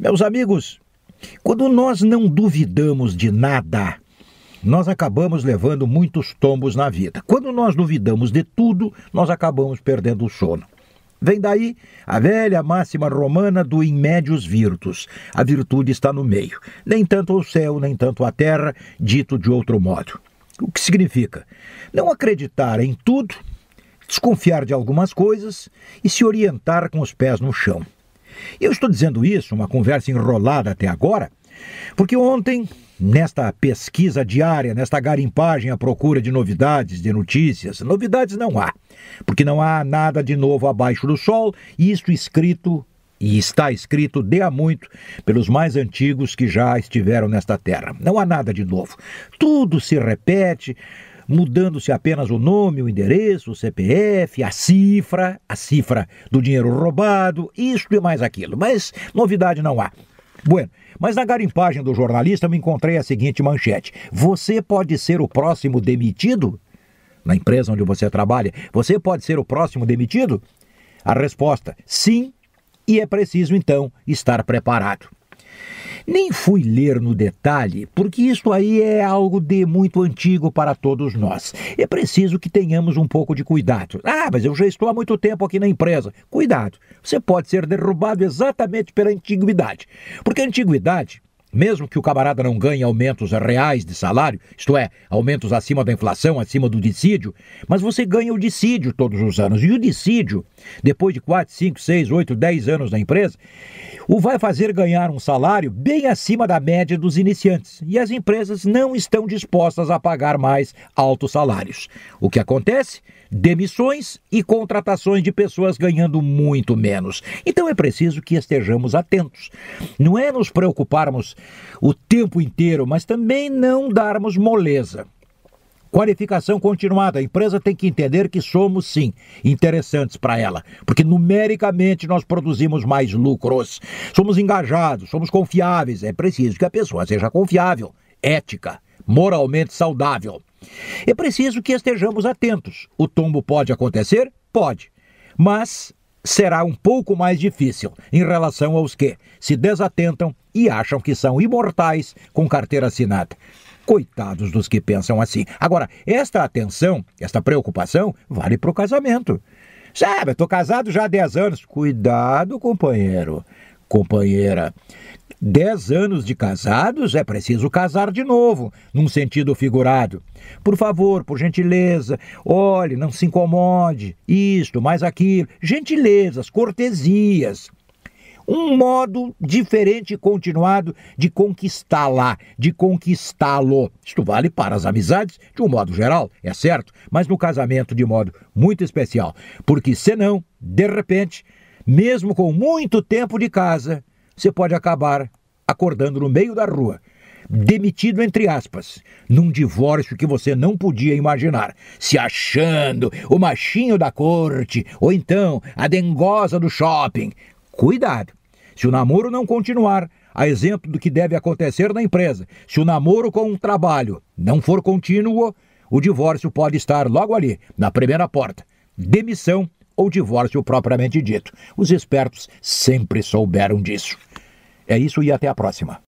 Meus amigos, quando nós não duvidamos de nada, nós acabamos levando muitos tombos na vida. Quando nós duvidamos de tudo, nós acabamos perdendo o sono. Vem daí a velha máxima romana do in medius virtus. A virtude está no meio. Nem tanto o céu, nem tanto a terra, dito de outro modo. O que significa? Não acreditar em tudo, desconfiar de algumas coisas e se orientar com os pés no chão. Eu estou dizendo isso, uma conversa enrolada até agora, porque ontem, nesta pesquisa diária, nesta garimpagem à procura de novidades, de notícias, novidades não há, porque não há nada de novo abaixo do sol, e isto escrito e está escrito de há muito pelos mais antigos que já estiveram nesta terra. Não há nada de novo. Tudo se repete, mudando-se apenas o nome, o endereço, o CPF, a cifra, a cifra do dinheiro roubado, isto e mais aquilo. Mas novidade não há. Bueno, mas na garimpagem do jornalista me encontrei a seguinte manchete: Você pode ser o próximo demitido? Na empresa onde você trabalha, você pode ser o próximo demitido? A resposta: sim, e é preciso então estar preparado. Nem fui ler no detalhe, porque isto aí é algo de muito antigo para todos nós. É preciso que tenhamos um pouco de cuidado. Ah, mas eu já estou há muito tempo aqui na empresa. Cuidado, você pode ser derrubado exatamente pela antiguidade. Porque a antiguidade mesmo que o camarada não ganhe aumentos reais de salário, isto é, aumentos acima da inflação, acima do dissídio, mas você ganha o dissídio todos os anos. E o dissídio, depois de 4, 5, 6, 8, 10 anos na empresa, o vai fazer ganhar um salário bem acima da média dos iniciantes. E as empresas não estão dispostas a pagar mais altos salários. O que acontece? demissões e contratações de pessoas ganhando muito menos. Então é preciso que estejamos atentos. Não é nos preocuparmos o tempo inteiro, mas também não darmos moleza. Qualificação continuada. A empresa tem que entender que somos, sim, interessantes para ela, porque numericamente nós produzimos mais lucros. Somos engajados, somos confiáveis. É preciso que a pessoa seja confiável, ética, moralmente saudável. É preciso que estejamos atentos. O tombo pode acontecer? Pode. Mas será um pouco mais difícil em relação aos que se desatentam e acham que são imortais com carteira assinada. Coitados dos que pensam assim. Agora, esta atenção, esta preocupação, vale para o casamento. Sabe, estou casado já há 10 anos. Cuidado, companheiro, companheira. Dez anos de casados é preciso casar de novo, num sentido figurado. Por favor, por gentileza, olhe, não se incomode, isto, mais aquilo. Gentilezas, cortesias. Um modo diferente e continuado de conquistá-la, de conquistá-lo. Isto vale para as amizades de um modo geral, é certo, mas no casamento de modo muito especial. Porque senão, de repente, mesmo com muito tempo de casa, você pode acabar acordando no meio da rua, demitido entre aspas, num divórcio que você não podia imaginar, se achando o machinho da corte ou então a dengosa do shopping. Cuidado! Se o namoro não continuar, a exemplo do que deve acontecer na empresa, se o namoro com um trabalho não for contínuo, o divórcio pode estar logo ali, na primeira porta. Demissão ou divórcio propriamente dito. Os espertos sempre souberam disso. É isso e até a próxima.